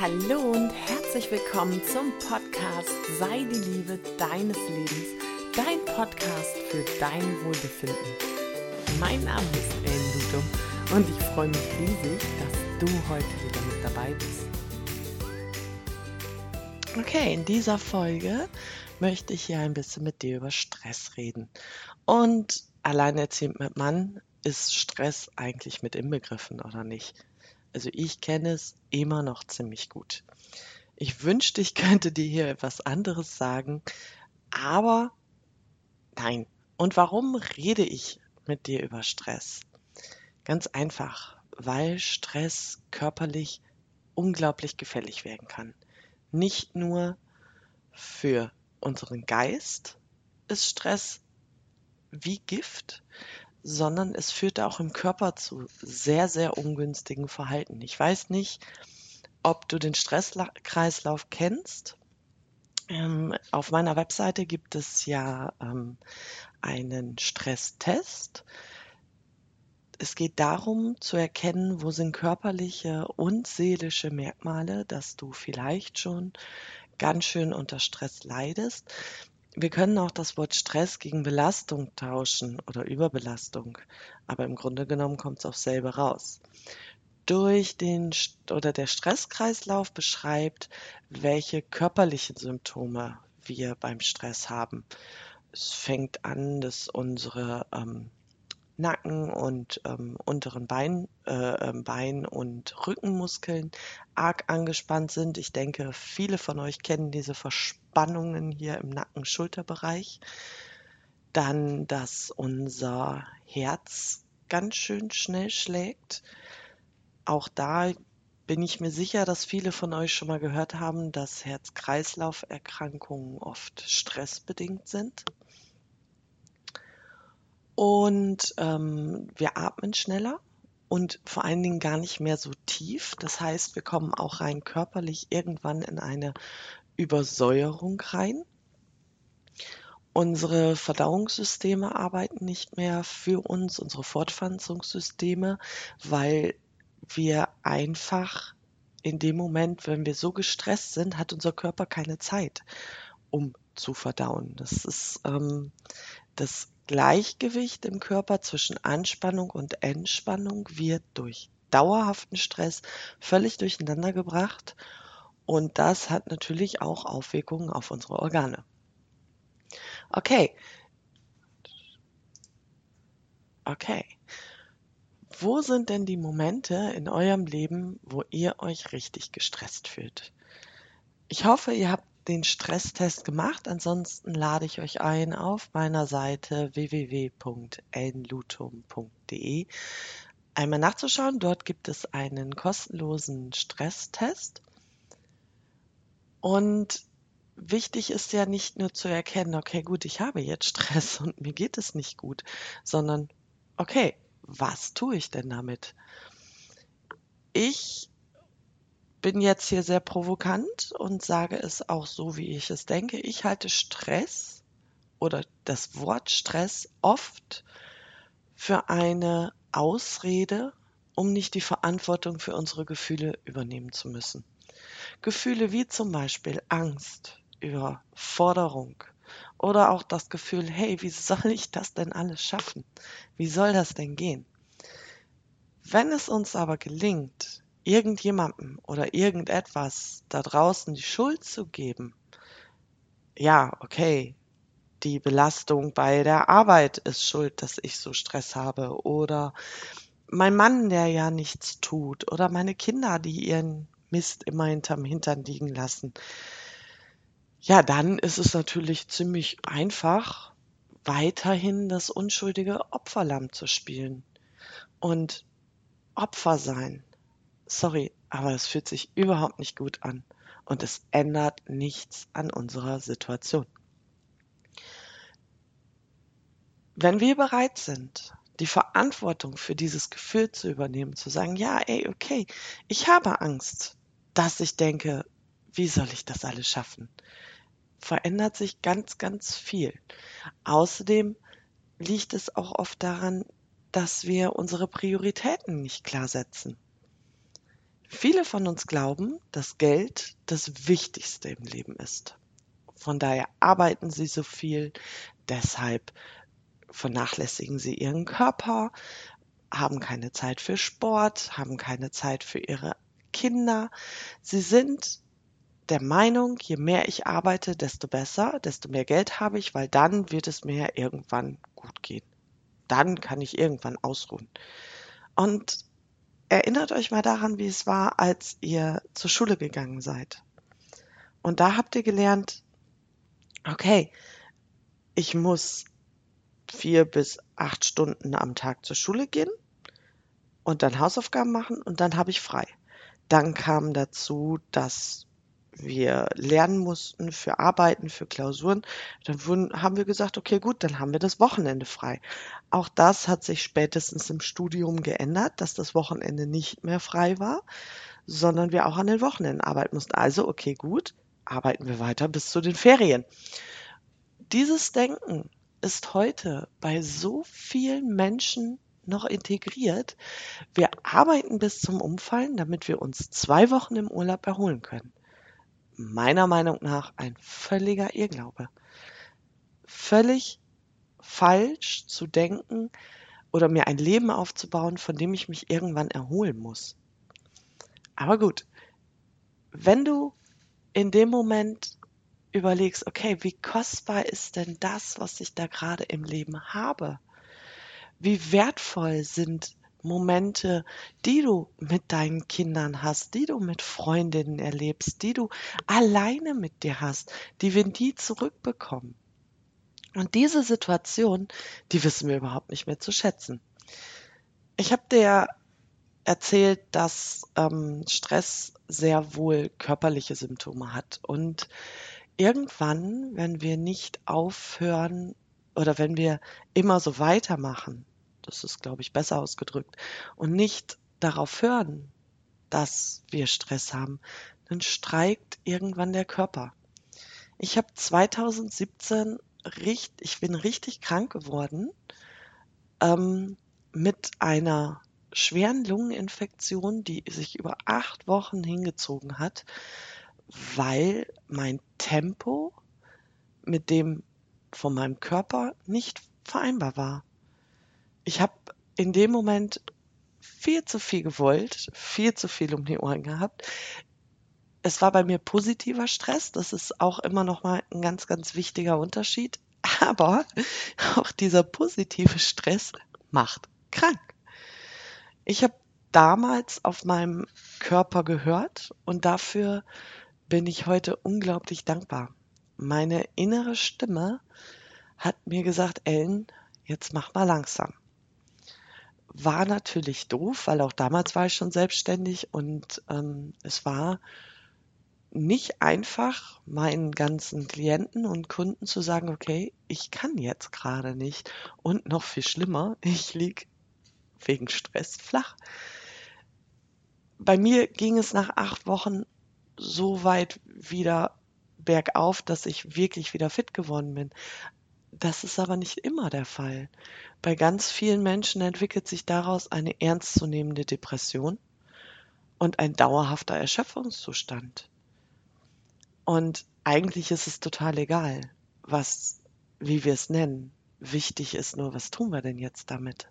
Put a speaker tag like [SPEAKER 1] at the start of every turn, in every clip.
[SPEAKER 1] Hallo und herzlich willkommen zum Podcast Sei die Liebe deines Lebens, dein Podcast für dein Wohlbefinden. Mein Name ist Ellen Ludum und ich freue mich riesig, dass du heute wieder mit dabei bist. Okay, in dieser Folge möchte ich hier ein bisschen mit dir über Stress reden. Und alleinerziehend mit Mann ist Stress eigentlich mit inbegriffen oder nicht? Also ich kenne es immer noch ziemlich gut. Ich wünschte, ich könnte dir hier etwas anderes sagen, aber nein. Und warum rede ich mit dir über Stress? Ganz einfach, weil Stress körperlich unglaublich gefällig werden kann. Nicht nur für unseren Geist ist Stress wie Gift, sondern es führt auch im Körper zu sehr, sehr ungünstigen Verhalten. Ich weiß nicht, ob du den Stresskreislauf kennst. Ähm, auf meiner Webseite gibt es ja ähm, einen Stresstest. Es geht darum zu erkennen, wo sind körperliche und seelische Merkmale, dass du vielleicht schon ganz schön unter Stress leidest. Wir können auch das Wort Stress gegen Belastung tauschen oder Überbelastung, aber im Grunde genommen kommt es auf selbe raus. Durch den oder der Stresskreislauf beschreibt, welche körperlichen Symptome wir beim Stress haben. Es fängt an, dass unsere ähm, Nacken und ähm, unteren Bein, äh, ähm, Bein und Rückenmuskeln arg angespannt sind. Ich denke, viele von euch kennen diese Verspannungen hier im Nacken-Schulterbereich. Dann, dass unser Herz ganz schön schnell schlägt. Auch da bin ich mir sicher, dass viele von euch schon mal gehört haben, dass Herz-Kreislauf-Erkrankungen oft stressbedingt sind. Und ähm, wir atmen schneller und vor allen Dingen gar nicht mehr so tief. Das heißt, wir kommen auch rein körperlich irgendwann in eine Übersäuerung rein. Unsere Verdauungssysteme arbeiten nicht mehr für uns, unsere Fortpflanzungssysteme, weil wir einfach in dem Moment, wenn wir so gestresst sind, hat unser Körper keine Zeit, um zu verdauen. Das ist ähm, das Gleichgewicht im Körper zwischen Anspannung und Entspannung wird durch dauerhaften Stress völlig durcheinander gebracht und das hat natürlich auch Auswirkungen auf unsere Organe. Okay. Okay. Wo sind denn die Momente in eurem Leben, wo ihr euch richtig gestresst fühlt? Ich hoffe, ihr habt den Stresstest gemacht. Ansonsten lade ich euch ein auf meiner Seite www.enlutum.de einmal nachzuschauen. Dort gibt es einen kostenlosen Stresstest. Und wichtig ist ja nicht nur zu erkennen, okay, gut, ich habe jetzt Stress und mir geht es nicht gut, sondern okay, was tue ich denn damit? Ich bin jetzt hier sehr provokant und sage es auch so, wie ich es denke. Ich halte Stress oder das Wort Stress oft für eine Ausrede, um nicht die Verantwortung für unsere Gefühle übernehmen zu müssen. Gefühle wie zum Beispiel Angst, Überforderung oder auch das Gefühl, hey, wie soll ich das denn alles schaffen? Wie soll das denn gehen? Wenn es uns aber gelingt, irgendjemandem oder irgendetwas da draußen die Schuld zu geben, ja, okay, die Belastung bei der Arbeit ist schuld, dass ich so Stress habe oder mein Mann, der ja nichts tut oder meine Kinder, die ihren Mist immer hinterm Hintern liegen lassen. Ja, dann ist es natürlich ziemlich einfach, weiterhin das unschuldige Opferlamm zu spielen und Opfer sein sorry, aber es fühlt sich überhaupt nicht gut an und es ändert nichts an unserer Situation. Wenn wir bereit sind, die Verantwortung für dieses Gefühl zu übernehmen, zu sagen, ja, ey, okay, ich habe Angst, dass ich denke, wie soll ich das alles schaffen? Verändert sich ganz, ganz viel. Außerdem liegt es auch oft daran, dass wir unsere Prioritäten nicht klar setzen. Viele von uns glauben, dass Geld das Wichtigste im Leben ist. Von daher arbeiten sie so viel, deshalb vernachlässigen sie ihren Körper, haben keine Zeit für Sport, haben keine Zeit für ihre Kinder. Sie sind der Meinung, je mehr ich arbeite, desto besser, desto mehr Geld habe ich, weil dann wird es mir irgendwann gut gehen. Dann kann ich irgendwann ausruhen. Und erinnert euch mal daran, wie es war, als ihr zur Schule gegangen seid. Und da habt ihr gelernt, okay, ich muss vier bis acht Stunden am Tag zur Schule gehen und dann Hausaufgaben machen und dann habe ich frei. Dann kam dazu, dass wir lernen mussten für Arbeiten, für Klausuren, dann wurden, haben wir gesagt, okay, gut, dann haben wir das Wochenende frei. Auch das hat sich spätestens im Studium geändert, dass das Wochenende nicht mehr frei war, sondern wir auch an den Wochenenden arbeiten mussten. Also, okay, gut, arbeiten wir weiter bis zu den Ferien. Dieses Denken ist heute bei so vielen Menschen noch integriert. Wir arbeiten bis zum Umfallen, damit wir uns zwei Wochen im Urlaub erholen können meiner Meinung nach ein völliger Irrglaube. Völlig falsch zu denken oder mir ein Leben aufzubauen, von dem ich mich irgendwann erholen muss. Aber gut, wenn du in dem Moment überlegst, okay, wie kostbar ist denn das, was ich da gerade im Leben habe? Wie wertvoll sind Momente, die du mit deinen Kindern hast, die du mit Freundinnen erlebst, die du alleine mit dir hast, die wir nie zurückbekommen. Und diese Situation, die wissen wir überhaupt nicht mehr zu schätzen. Ich habe dir erzählt, dass ähm, Stress sehr wohl körperliche Symptome hat. Und irgendwann, wenn wir nicht aufhören oder wenn wir immer so weitermachen, das ist, glaube ich, besser ausgedrückt, und nicht darauf hören, dass wir Stress haben, dann streikt irgendwann der Körper. Ich habe 2017 richtig, ich bin richtig krank geworden ähm, mit einer schweren Lungeninfektion, die sich über acht Wochen hingezogen hat, weil mein Tempo mit dem von meinem Körper nicht vereinbar war ich habe in dem Moment viel zu viel gewollt, viel zu viel um die Ohren gehabt. Es war bei mir positiver Stress, das ist auch immer noch mal ein ganz ganz wichtiger Unterschied, aber auch dieser positive Stress macht krank. Ich habe damals auf meinem Körper gehört und dafür bin ich heute unglaublich dankbar. Meine innere Stimme hat mir gesagt, Ellen, jetzt mach mal langsam war natürlich doof, weil auch damals war ich schon selbstständig und ähm, es war nicht einfach, meinen ganzen Klienten und Kunden zu sagen, okay, ich kann jetzt gerade nicht. Und noch viel schlimmer, ich lieg wegen Stress flach. Bei mir ging es nach acht Wochen so weit wieder bergauf, dass ich wirklich wieder fit geworden bin. Das ist aber nicht immer der Fall. Bei ganz vielen Menschen entwickelt sich daraus eine ernstzunehmende Depression und ein dauerhafter Erschöpfungszustand. Und eigentlich ist es total egal, was, wie wir es nennen. Wichtig ist nur, was tun wir denn jetzt damit?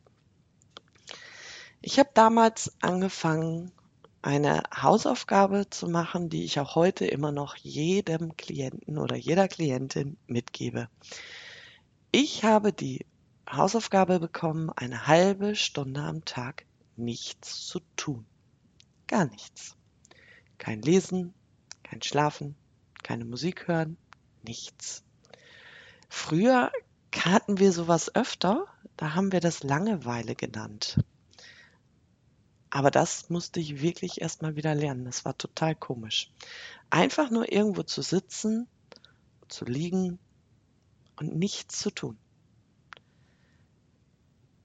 [SPEAKER 1] Ich habe damals angefangen, eine Hausaufgabe zu machen, die ich auch heute immer noch jedem Klienten oder jeder Klientin mitgebe. Ich habe die Hausaufgabe bekommen, eine halbe Stunde am Tag nichts zu tun. Gar nichts. Kein Lesen, kein Schlafen, keine Musik hören, nichts. Früher hatten wir sowas öfter, da haben wir das Langeweile genannt. Aber das musste ich wirklich erstmal wieder lernen. Das war total komisch. Einfach nur irgendwo zu sitzen, zu liegen, und nichts zu tun.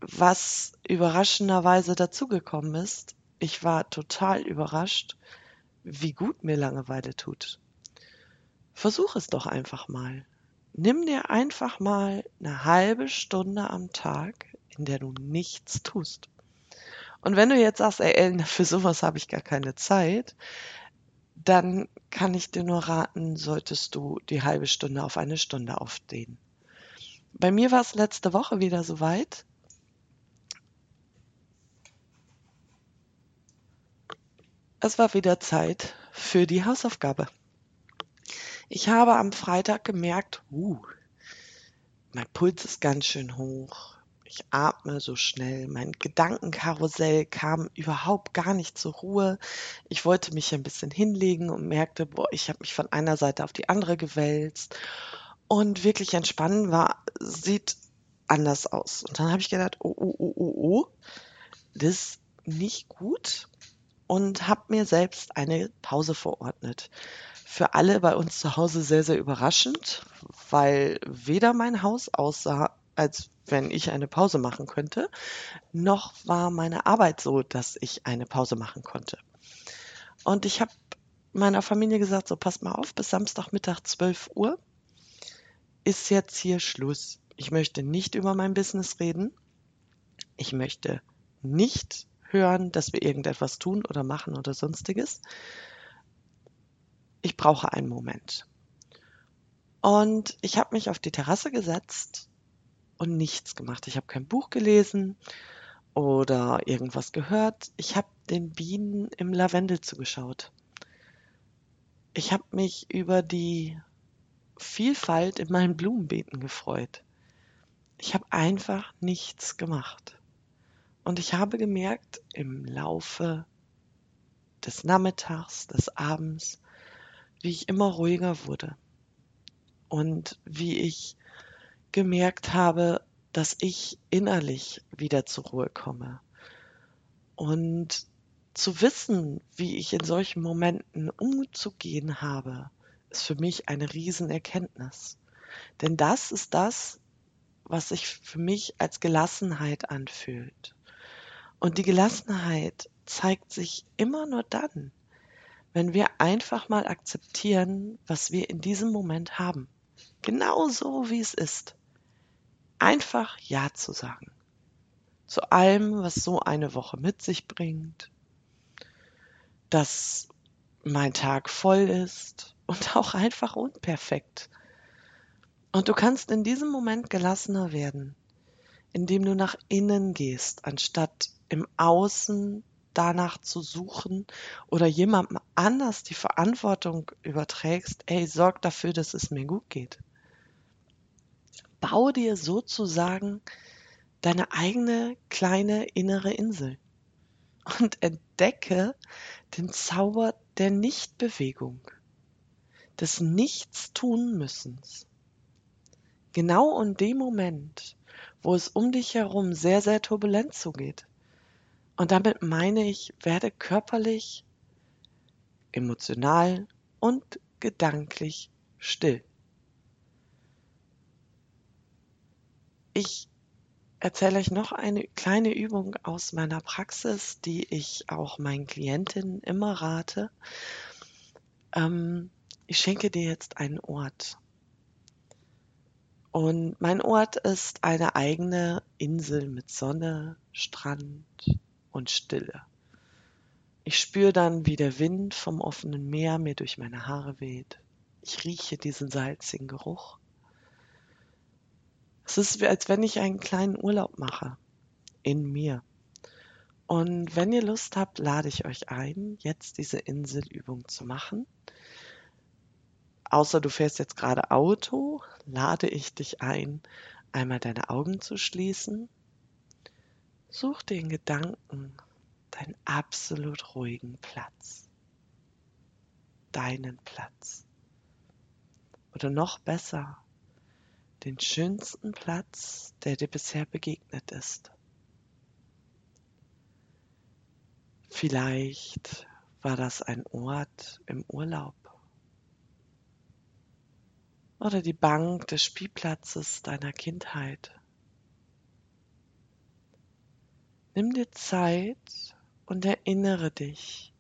[SPEAKER 1] Was überraschenderweise dazugekommen ist, ich war total überrascht, wie gut mir Langeweile tut. Versuch es doch einfach mal. Nimm dir einfach mal eine halbe Stunde am Tag, in der du nichts tust. Und wenn du jetzt sagst, ey Ellen, für sowas habe ich gar keine Zeit, dann kann ich dir nur raten, solltest du die halbe Stunde auf eine Stunde aufdehnen. Bei mir war es letzte Woche wieder soweit. Es war wieder Zeit für die Hausaufgabe. Ich habe am Freitag gemerkt, uh, mein Puls ist ganz schön hoch. Ich atme so schnell. Mein Gedankenkarussell kam überhaupt gar nicht zur Ruhe. Ich wollte mich ein bisschen hinlegen und merkte, boah, ich habe mich von einer Seite auf die andere gewälzt. Und wirklich entspannen war, sieht anders aus. Und dann habe ich gedacht, oh, oh, oh, oh, oh, das ist nicht gut. Und habe mir selbst eine Pause verordnet für alle bei uns zu Hause sehr, sehr überraschend, weil weder mein Haus aussah, als wenn ich eine Pause machen könnte, noch war meine Arbeit so, dass ich eine Pause machen konnte. Und ich habe meiner Familie gesagt, so passt mal auf, bis Samstagmittag 12 Uhr ist jetzt hier Schluss. Ich möchte nicht über mein Business reden. Ich möchte nicht hören, dass wir irgendetwas tun oder machen oder sonstiges, ich brauche einen Moment. Und ich habe mich auf die Terrasse gesetzt und nichts gemacht. Ich habe kein Buch gelesen oder irgendwas gehört. Ich habe den Bienen im Lavendel zugeschaut. Ich habe mich über die Vielfalt in meinen Blumenbeeten gefreut. Ich habe einfach nichts gemacht. Und ich habe gemerkt im Laufe des Nachmittags, des Abends, wie ich immer ruhiger wurde und wie ich gemerkt habe, dass ich innerlich wieder zur Ruhe komme. Und zu wissen, wie ich in solchen Momenten umzugehen habe, ist für mich eine Riesenerkenntnis. Denn das ist das, was sich für mich als Gelassenheit anfühlt. Und die Gelassenheit zeigt sich immer nur dann, wenn wir einfach mal akzeptieren, was wir in diesem Moment haben. Genau so, wie es ist. Einfach Ja zu sagen. Zu allem, was so eine Woche mit sich bringt. Dass mein Tag voll ist und auch einfach unperfekt. Und du kannst in diesem Moment gelassener werden, indem du nach innen gehst, anstatt im Außen danach zu suchen oder jemandem anders die Verantwortung überträgst, ey, sorg dafür, dass es mir gut geht. Bau dir sozusagen deine eigene kleine innere Insel und entdecke den Zauber der Nichtbewegung, des Nichtstun-Müssens. Genau in dem Moment, wo es um dich herum sehr, sehr turbulent zugeht, und damit meine ich, werde körperlich, emotional und gedanklich still. Ich erzähle euch noch eine kleine Übung aus meiner Praxis, die ich auch meinen Klientinnen immer rate. Ähm, ich schenke dir jetzt einen Ort. Und mein Ort ist eine eigene Insel mit Sonne, Strand, und Stille. Ich spüre dann, wie der Wind vom offenen Meer mir durch meine Haare weht. Ich rieche diesen salzigen Geruch. Es ist, als wenn ich einen kleinen Urlaub mache. In mir. Und wenn ihr Lust habt, lade ich euch ein, jetzt diese Inselübung zu machen. Außer du fährst jetzt gerade Auto, lade ich dich ein, einmal deine Augen zu schließen Such den Gedanken deinen absolut ruhigen Platz. Deinen Platz. Oder noch besser, den schönsten Platz, der dir bisher begegnet ist. Vielleicht war das ein Ort im Urlaub oder die Bank des Spielplatzes deiner Kindheit. Nimm dir Zeit und erinnere dich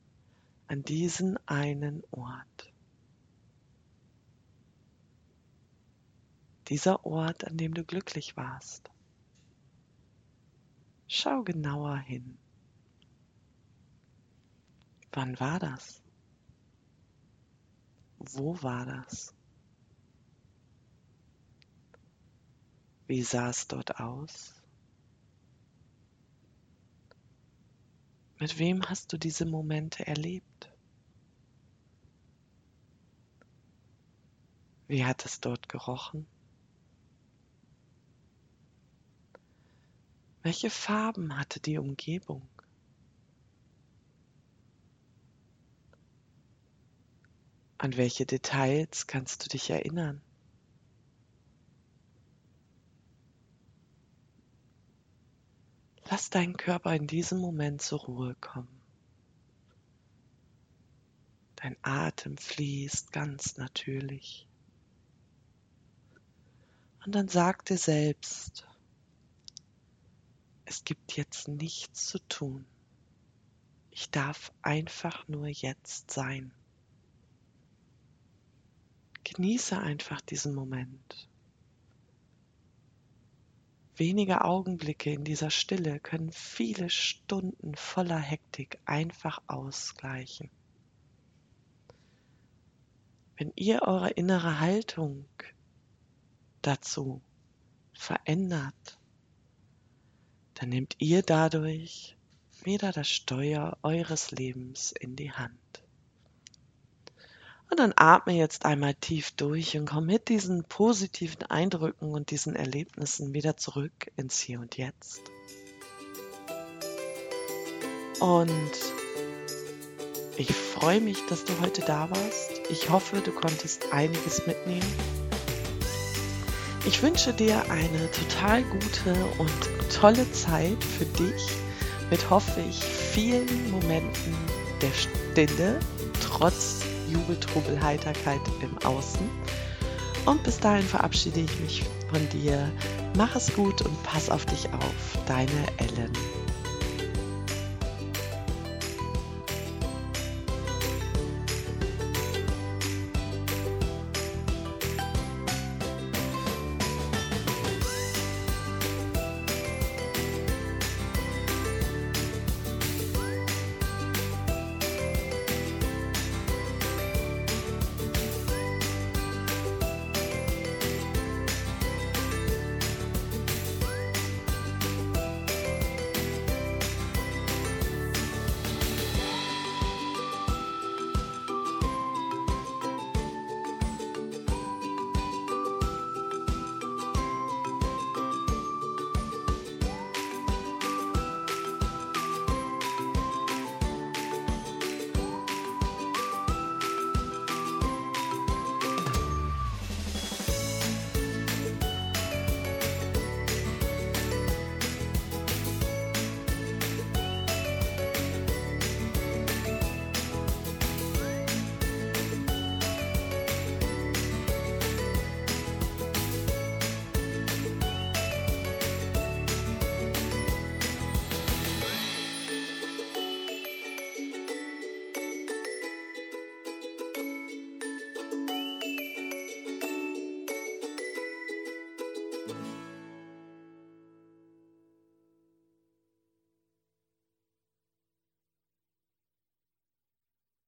[SPEAKER 1] an diesen einen Ort. Dieser Ort, an dem du glücklich warst. Schau genauer hin Wann war das? Wo war das? Wie sah es dort aus? Mit wem hast du diese Momente erlebt? Wie hat es dort gerochen? Welche Farben hatte die Umgebung? An welche Details kannst du dich erinnern? Lass deinen Körper in diesem Moment zur Ruhe kommen. Dein Atem fließt ganz natürlich. Und dann sag dir selbst, es gibt jetzt nichts zu tun. Ich darf einfach nur jetzt sein. Genieße einfach diesen Moment. Wenige Augenblicke in dieser Stille können viele Stunden voller Hektik einfach ausgleichen. Wenn ihr eure innere Haltung dazu verändert, dann nehmt ihr dadurch wieder das Steuer eures Lebens in die Hand. Und dann atme jetzt einmal tief durch und komm mit diesen positiven Eindrücken und diesen Erlebnissen wieder zurück ins Hier und Jetzt. Und ich freue mich, dass du heute da warst. Ich hoffe, du konntest einiges mitnehmen. Ich wünsche dir eine total gute und tolle Zeit für dich mit, hoffe ich, vielen Momenten der Stille, trotz Jubel, Heiterkeit im Außen. Und bis dahin verabschiede ich mich von dir. Mach es gut und pass auf dich auf. Deine Ellen.